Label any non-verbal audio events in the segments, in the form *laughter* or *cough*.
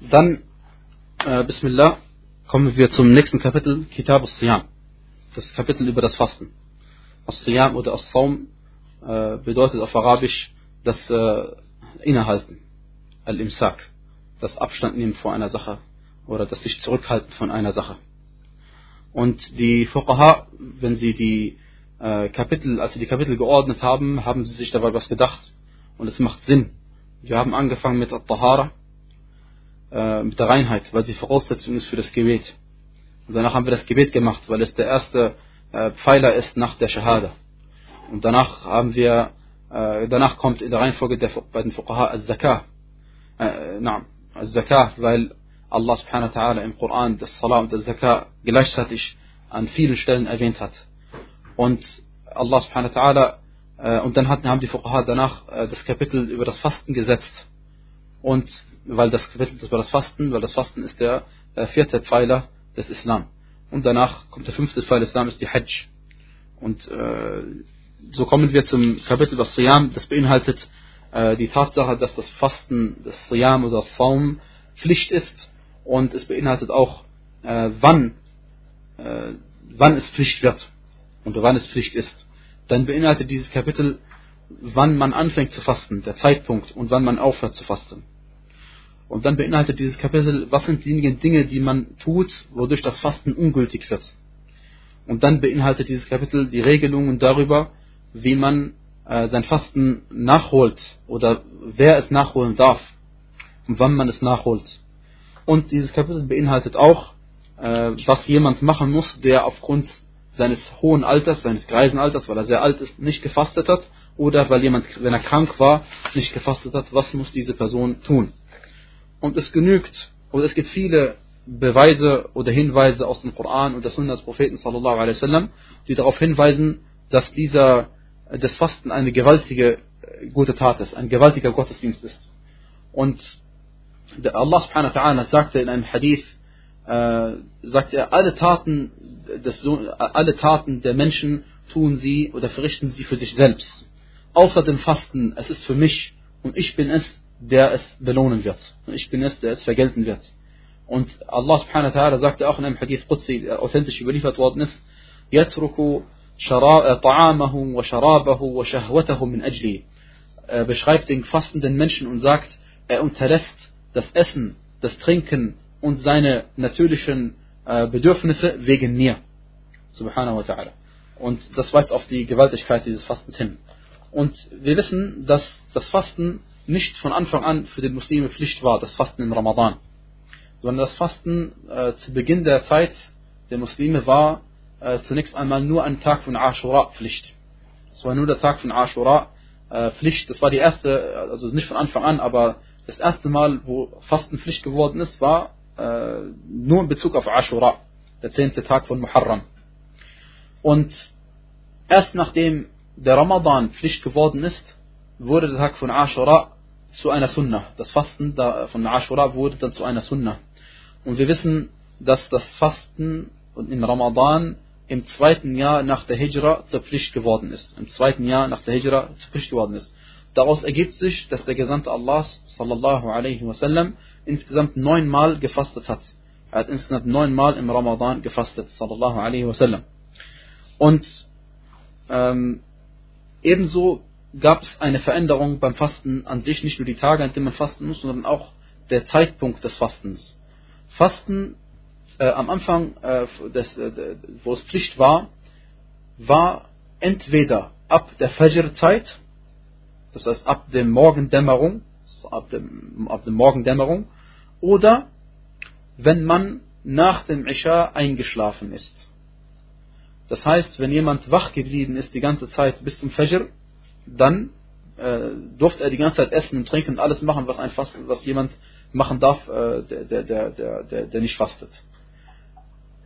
Dann, äh, Bismillah, kommen wir zum nächsten Kapitel, Kitab al-Siyam. Das Kapitel über das Fasten. As-Siyam oder As-Saum äh, bedeutet auf Arabisch das äh, Innehalten, Al-Imsak, das Abstand nehmen vor einer Sache oder das sich zurückhalten von einer Sache. Und die Fuqaha, wenn sie die äh, Kapitel, als sie die Kapitel geordnet haben, haben sie sich dabei was gedacht. Und es macht Sinn. Wir haben angefangen mit At-Tahara, äh, mit der Reinheit, weil sie Voraussetzung ist für das Gebet. Und danach haben wir das Gebet gemacht, weil es der erste äh, Pfeiler ist nach der Shahada. Und danach haben wir, äh, danach kommt in der Reihenfolge der, bei den Fuqaha Al-Zakah. Äh, na, Al-Zakah, weil Allah subhanahu wa ta'ala im Koran das Salah und das Zakah gleichzeitig an vielen Stellen erwähnt hat. Und Allah subhanahu wa ta'ala, äh, und dann hatten, haben die Fuqaha danach äh, das Kapitel über das Fasten gesetzt. Und weil das Kapitel über das Fasten, weil das Fasten ist der äh, vierte Pfeiler des Islam. Und danach kommt der fünfte Pfeiler des Islam, ist die Hajj. Und äh, so kommen wir zum Kapitel über Siyam. Das beinhaltet äh, die Tatsache, dass das Fasten, das Siyam oder das Saum Pflicht ist. Und es beinhaltet auch, äh, wann, äh, wann es Pflicht wird und wann es Pflicht ist. Dann beinhaltet dieses Kapitel, wann man anfängt zu fasten, der Zeitpunkt und wann man aufhört zu fasten. Und dann beinhaltet dieses Kapitel, was sind diejenigen Dinge, die man tut, wodurch das Fasten ungültig wird. Und dann beinhaltet dieses Kapitel die Regelungen darüber, wie man äh, sein Fasten nachholt oder wer es nachholen darf und wann man es nachholt. Und dieses Kapitel beinhaltet auch, äh, was jemand machen muss, der aufgrund seines hohen Alters, seines greisen Alters, weil er sehr alt ist, nicht gefastet hat oder weil jemand, wenn er krank war, nicht gefastet hat, was muss diese Person tun? Und es genügt, oder es gibt viele Beweise oder Hinweise aus dem Koran und der Sunna des Propheten sallallahu alaihi wasallam, die darauf hinweisen, dass dieser, das Fasten eine gewaltige gute Tat ist, ein gewaltiger Gottesdienst ist. Und Allah subhanahu wa ta'ala sagte in einem Hadith, äh, sagt er, alle Taten, des, alle Taten der Menschen tun sie oder verrichten sie für sich selbst. Außer dem Fasten, es ist für mich und ich bin es, der es belohnen wird. Und ich bin es, der es vergelten wird. Und Allah subhanahu wa ta'ala sagte auch in einem Hadith Qudsi, der authentisch überliefert worden ist, يترك طعامه وشرابه وشهوته من أجلي. Er beschreibt den fastenden Menschen und sagt, er unterlässt das Essen, das Trinken und seine natürlichen äh, Bedürfnisse wegen mir. Subhanahu wa ta'ala. Und das weist auf die Gewaltigkeit dieses Fastens hin. Und wir wissen, dass das Fasten nicht von Anfang an für den Muslime Pflicht war, das Fasten im Ramadan. Sondern das Fasten äh, zu Beginn der Zeit der Muslime war äh, zunächst einmal nur ein Tag von Ashura Pflicht. Es war nur der Tag von Ashura äh, Pflicht. Das war die erste, also nicht von Anfang an, aber das erste Mal, wo Fasten Pflicht geworden ist, war äh, nur in Bezug auf Ashura, der zehnte Tag von Muharram. Und erst nachdem der Ramadan Pflicht geworden ist, wurde der Tag von Ashura zu einer Sunnah. Das Fasten von Ashura wurde dann zu einer Sunnah. Und wir wissen, dass das Fasten im Ramadan im zweiten Jahr nach der Hijra zur Pflicht geworden ist. Im zweiten Jahr nach der Hijra zur Pflicht geworden ist. Daraus ergibt sich, dass der Gesandte Allahs sallallahu alaihi wasallam insgesamt neunmal gefastet hat. Er hat insgesamt neunmal im Ramadan gefastet, sallallahu alaihi wasallam. Und ähm, ebenso gab es eine Veränderung beim Fasten an sich, nicht nur die Tage, an denen man fasten muss, sondern auch der Zeitpunkt des Fastens. Fasten äh, am Anfang, äh, des, äh, wo es Pflicht war, war entweder ab der Fajr-Zeit, das heißt ab der Morgendämmerung, ab dem, ab der Morgendämmerung, oder wenn man nach dem Isha eingeschlafen ist. Das heißt, wenn jemand wach geblieben ist die ganze Zeit bis zum Fajr, dann äh, durfte er die ganze Zeit essen und trinken und alles machen, was ein Fasten, was jemand machen darf, äh, der, der, der, der, der nicht fastet.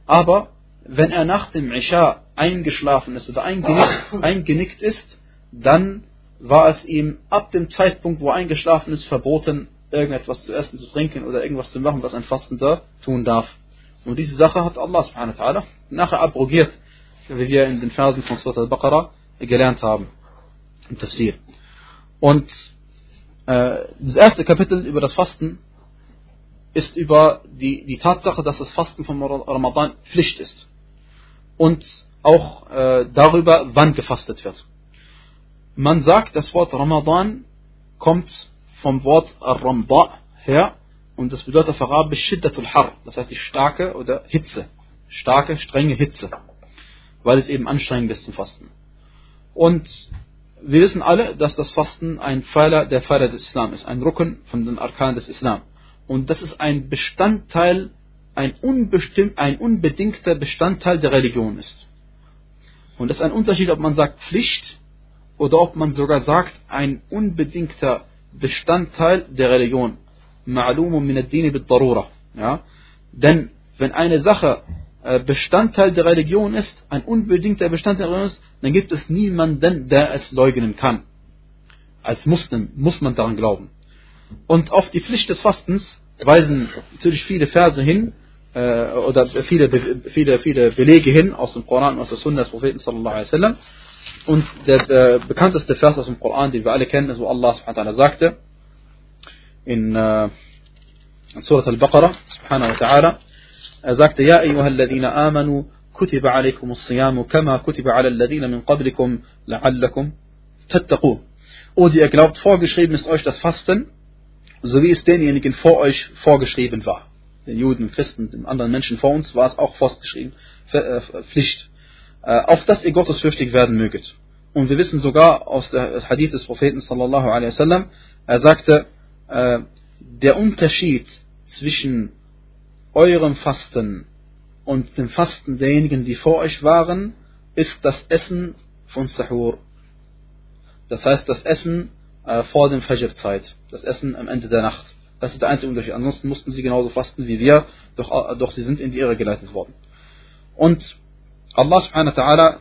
Aber wenn er nach dem Isha eingeschlafen ist oder eingenickt, *coughs* eingenickt ist, dann war es ihm ab dem Zeitpunkt, wo er eingeschlafen ist, verboten, irgendetwas zu essen, zu trinken oder irgendwas zu machen, was ein Fastender tun darf. Und diese Sache hat Allah subhanahu wa ta'ala nachher abrogiert, wie wir in den Versen von Surat al-Baqarah gelernt haben im Tafsir. Und äh, das erste Kapitel über das Fasten ist über die, die Tatsache, dass das Fasten vom Ramadan Pflicht ist. Und auch äh, darüber, wann gefastet wird. Man sagt, das Wort Ramadan kommt vom Wort Ramda her und das bedeutet auf Arabisch Shiddatul Har, das heißt die starke oder Hitze, starke, strenge Hitze, weil es eben anstrengend ist zum Fasten. Und wir wissen alle, dass das Fasten ein Pfeiler der Pfeiler des Islam ist, ein Rücken von den Arkanen des Islam. Und das ist ein Bestandteil, ein, unbestimmt, ein unbedingter Bestandteil der Religion ist. Und das ist ein Unterschied, ob man sagt Pflicht oder ob man sogar sagt, ein unbedingter Bestandteil der Religion. Ma'lumun min ad-dini bid-darura. Ja? Denn wenn eine Sache Bestandteil der Religion ist, ein unbedingter Bestandteil der Religion ist, dann gibt es niemanden, der es leugnen kann. Als Muslim muss man daran glauben. Und auf die Pflicht des Fastens weisen natürlich viele Verse hin, äh, oder viele, viele, viele Belege hin aus dem Koran und aus der Sunna des Propheten sallallahu alaihi wasallam. Und der, der bekannteste Vers aus dem Koran, den wir alle kennen, ist, wo Allah subhanahu wa ta'ala sagte, in, äh, in Surah Al-Baqarah, subhanahu wa ta'ala, er sagte, Ja, ayyuhalladhina amanu, kutiba alaykumus siyamu, kama kutiba ala alladhina min qablikum, la'allakum tattaqun. O, die ihr glaubt, vorgeschrieben ist euch das Fasten, so wie es denjenigen vor euch vorgeschrieben war. Den Juden, Christen, den anderen Menschen vor uns war es auch vorgeschrieben, äh, Pflicht. Äh, auf dass ihr gottesfürchtig werden möget. Und wir wissen sogar aus der äh, Hadith des Propheten sallallahu alaihi wasallam, er sagte, der Unterschied zwischen eurem Fasten und dem Fasten derjenigen, die vor euch waren, ist das Essen von Sahur. Das heißt, das Essen äh, vor dem Fajr-Zeit, das Essen am Ende der Nacht. Das ist der einzige Unterschied. Ansonsten mussten sie genauso fasten wie wir, doch, äh, doch sie sind in die Irre geleitet worden. Und Allah subhanahu wa ta'ala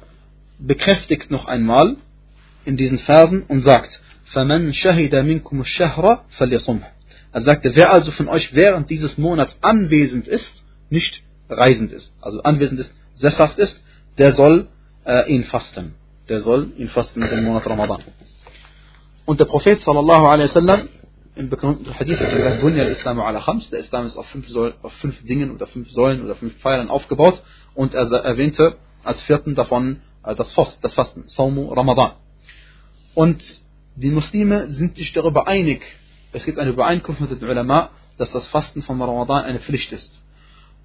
bekräftigt noch einmal in diesen Versen und sagt, فَمَنْ شَهِدَ مِنْكُمُ الشَّهْرَ فَلْيَصُمْهُ er sagte, wer also von euch während dieses Monats anwesend ist, nicht reisend ist, also anwesend ist, sesshaft ist, der soll äh, ihn fasten. Der soll ihn fasten im Monat Ramadan. Und der Prophet sallallahu alaihi wasallam im bekannten Hadith hat Bunya al-Islam ala khams, der Islam ist auf fünf, Säulen, auf fünf Dingen oder fünf Säulen oder fünf Pfeilern aufgebaut und er erwähnte als vierten davon äh, das, Fast, das Fasten, Saumu Ramadan. Und die Muslime sind sich darüber einig, es gibt eine Übereinkunft mit den Ulama, dass das Fasten von Ramadan eine Pflicht ist.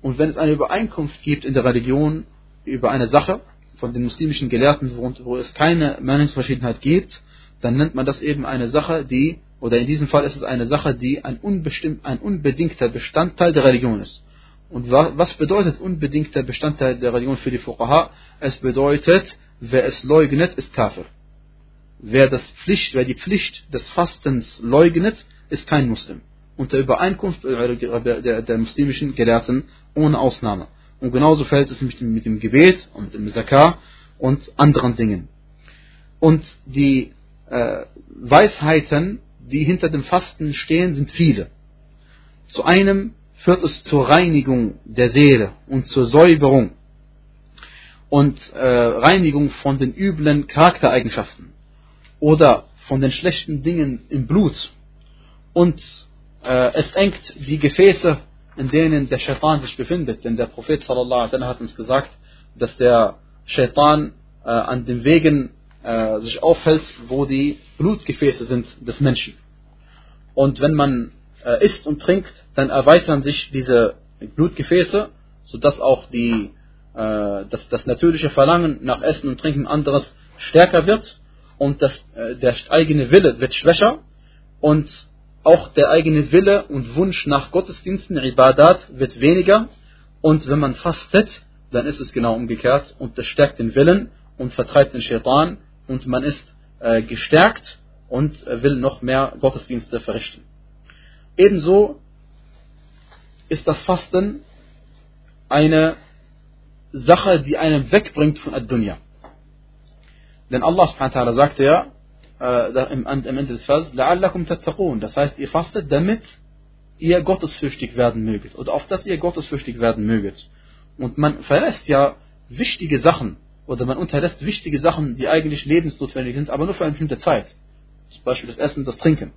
Und wenn es eine Übereinkunft gibt in der Religion über eine Sache von den muslimischen Gelehrten, wo, wo es keine Meinungsverschiedenheit gibt, dann nennt man das eben eine Sache, die, oder in diesem Fall ist es eine Sache, die ein, unbestimmt, ein unbedingter Bestandteil der Religion ist. Und was bedeutet unbedingter Bestandteil der Religion für die Fuqaha? Es bedeutet, wer es leugnet, ist Kafir. Wer, das Pflicht, wer die Pflicht des Fastens leugnet, ist kein Muslim. Unter Übereinkunft der, der, muslimischen Gelehrten ohne Ausnahme. Und genauso fällt es mit dem, mit dem Gebet und dem Zakar und anderen Dingen. Und die äh, Weisheiten, die hinter dem Fasten stehen, sind viele. Zu einem führt es zur Reinigung der Seele und zur Säuberung und äh, Reinigung von den üblen Charaktereigenschaften oder von den schlechten Dingen im Blut und äh, es engt die Gefäße, in denen der Shaitan sich befindet. Denn der Prophet sallallahu alaihi hat uns gesagt, dass der Shaitan äh, an den Wegen äh, sich aufhält, wo die Blutgefäße sind des Menschen. Und wenn man äh, isst und trinkt, dann erweitern sich diese Blutgefäße, sodass auch die, äh, das, das natürliche Verlangen nach Essen und Trinken anderes stärker wird und das, äh, der eigene Wille wird schwächer und auch der eigene Wille und Wunsch nach Gottesdiensten, Ibadat, wird weniger. Und wenn man fastet, dann ist es genau umgekehrt und das stärkt den Willen und vertreibt den Shaitan und man ist äh, gestärkt und will noch mehr Gottesdienste verrichten. Ebenso ist das Fasten eine Sache, die einen wegbringt von Ad-Dunya. Denn Allah subhanahu wa ta'ala sagte ja, äh, im, am Ende des Verses, لَعَلَّكُمْ تَتَّقُونَ Das heißt, ihr fastet, damit ihr gottesfürchtig werden möget. Oder auf das ihr gottesfürchtig werden möget. Und man verlässt ja wichtige Sachen, oder man unterlässt wichtige Sachen, die eigentlich lebensnotwendig sind, aber nur für eine bestimmte Zeit. Zum Beispiel das Essen, das Trinken.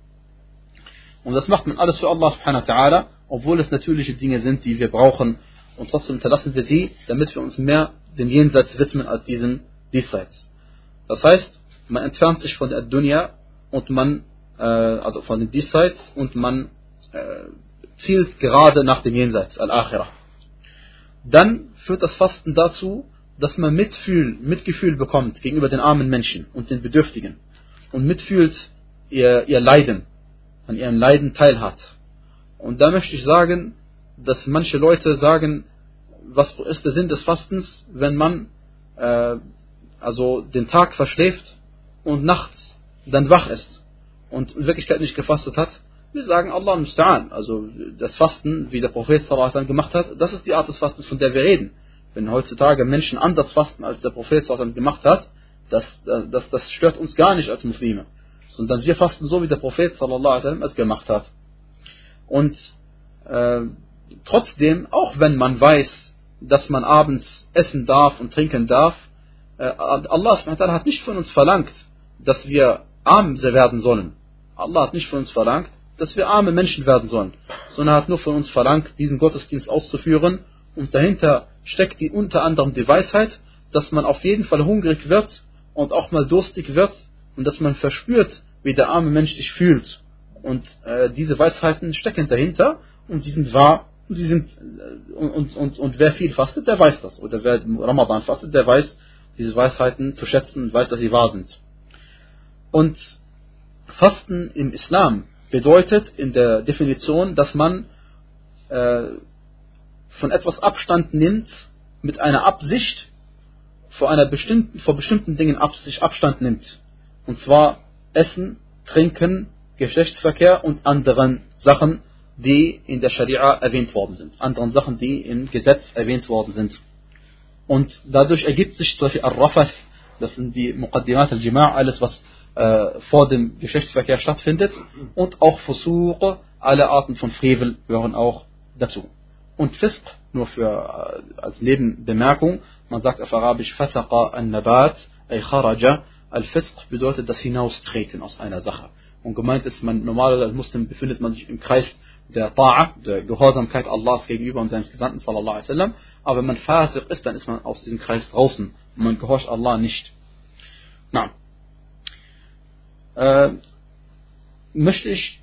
Und das macht man alles für Allah subhanahu wa ta'ala, obwohl es natürliche Dinge sind, die wir brauchen. Und trotzdem hinterlassen wir sie, damit wir uns mehr dem Jenseits widmen als diesem Diesseits. Das heißt, man entfernt sich von der Dunya und man, äh, also von dem Diesseits und man äh, zielt gerade nach dem Jenseits, Al-Akhirah. Dann führt das Fasten dazu, dass man Mitfühl, Mitgefühl bekommt gegenüber den armen Menschen und den Bedürftigen und mitfühlt ihr, ihr Leiden, an ihrem Leiden teilhat. Und da möchte ich sagen, dass manche Leute sagen, was ist der Sinn des Fastens, wenn man äh, also den Tag verschläft und nachts dann wach ist und in Wirklichkeit nicht gefastet hat. Wir sagen Allah musta'an, also das Fasten, wie der Prophet sallallahu gemacht hat, das ist die Art des Fastens, von der wir reden. Wenn heutzutage Menschen anders fasten, als der Prophet sallallahu gemacht hat, das, das, das stört uns gar nicht als Muslime. Sondern wir fasten so, wie der Prophet sallallahu es gemacht hat. Und äh, trotzdem, auch wenn man weiß, dass man abends essen darf und trinken darf, äh, Allah hat nicht von uns verlangt, dass wir arm werden sollen. Allah hat nicht von uns verlangt, dass wir arme Menschen werden sollen, sondern hat nur von uns verlangt, diesen Gottesdienst auszuführen. Und dahinter steckt die unter anderem die Weisheit, dass man auf jeden Fall hungrig wird und auch mal durstig wird und dass man verspürt, wie der arme Mensch sich fühlt. Und äh, diese Weisheiten stecken dahinter und die sind wahr und, die sind, äh, und, und, und wer viel fastet, der weiß das. Oder wer Ramadan fastet, der weiß diese Weisheiten zu schätzen und weiß, dass sie wahr sind. Und Fasten im Islam bedeutet in der Definition, dass man äh, von etwas Abstand nimmt mit einer Absicht vor einer bestimmten, vor bestimmten Dingen Absicht Abstand nimmt. Und zwar Essen, Trinken, Geschlechtsverkehr und anderen Sachen, die in der Scharia erwähnt worden sind. Anderen Sachen, die im Gesetz erwähnt worden sind. Und dadurch ergibt sich zum Beispiel Al-Rafath, das sind die Muqaddimat al-Jima' alles was äh, vor dem Geschlechtsverkehr stattfindet. Und auch Fusuq, alle Arten von Frevel gehören auch dazu. Und Fisq, nur für, äh, als Nebenbemerkung, man sagt auf Arabisch Fasaqa al-Nabat, ay kharaja, al-Fisq bedeutet das Hinaustreten aus einer Sache. Und gemeint ist, man normalerweise Muslim befindet man sich im Kreis der Ta'a, der Gehorsamkeit Allahs gegenüber und seines Gesandten sallallahu alaihi wasallam. Aber wenn man Fasiq ist, dann ist man aus diesem Kreis draußen und man gehorcht Allah nicht. Na, äh, möchte ich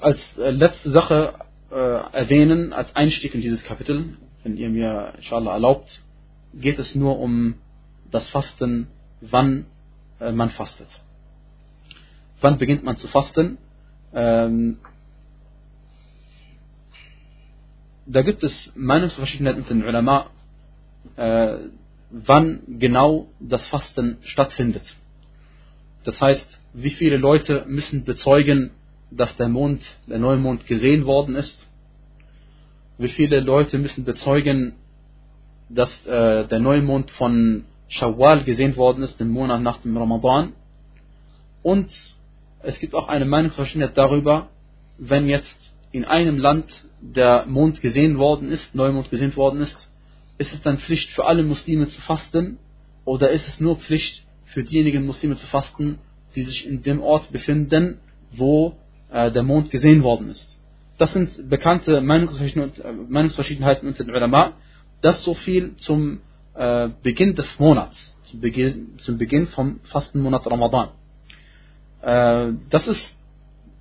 als äh, letzte Sache äh, erwähnen, als Einstieg in dieses Kapitel, wenn ihr mir inshallah erlaubt, geht es nur um das Fasten, wann äh, man fastet. Wann beginnt man zu fasten? Ähm, da gibt es Meinungsverschiedenheiten unter den Ulama, äh, wann genau das Fasten stattfindet. Das heißt, wie viele Leute müssen bezeugen, dass der Mond, der Neumond gesehen worden ist? Wie viele Leute müssen bezeugen, dass äh, der Neumond von Shawwal gesehen worden ist, den Monat nach dem Ramadan? Und es gibt auch eine Meinungsverschiedenheit darüber, wenn jetzt in einem Land der Mond gesehen worden ist, Neumond gesehen worden ist, ist es dann Pflicht für alle Muslime zu fasten oder ist es nur Pflicht für diejenigen Muslime zu fasten, die sich in dem Ort befinden, wo äh, der Mond gesehen worden ist. Das sind bekannte Meinungsverschiedenheiten unter den Ulama. Das so viel zum äh, Beginn des Monats, zum Beginn, zum Beginn vom Fastenmonat Ramadan. Äh, das ist,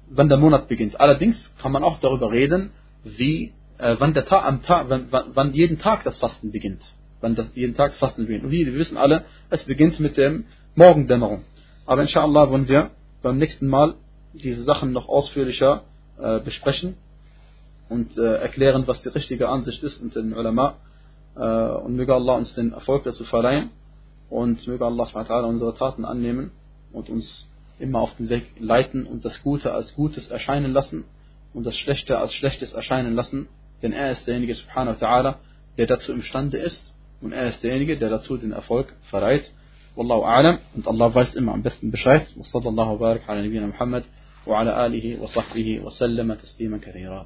wann der Monat beginnt. Allerdings kann man auch darüber reden, wie, äh, wann, der Tag, am Tag, wann, wann jeden Tag das Fasten beginnt. Wann das jeden Tag Fasten beginnt. Und wie, wir wissen alle, es beginnt mit dem Morgendämmerung. Aber inshallah wollen wir beim nächsten Mal diese Sachen noch ausführlicher äh, besprechen und äh, erklären, was die richtige Ansicht ist unter den Ulama. Äh, und möge Allah uns den Erfolg dazu verleihen und möge Allah unsere Taten annehmen und uns immer auf den Weg leiten und das Gute als Gutes erscheinen lassen und das Schlechte als Schlechtes erscheinen lassen. Denn er ist derjenige, subhanahu wa ta'ala, der dazu imstande ist und er ist derjenige, der dazu den Erfolg verleiht. والله أعلم أنت الله weiß immer am besten Bescheid وصلى الله وبارك على نبينا محمد وعلى آله وصحبه وسلم تسليما كثيرا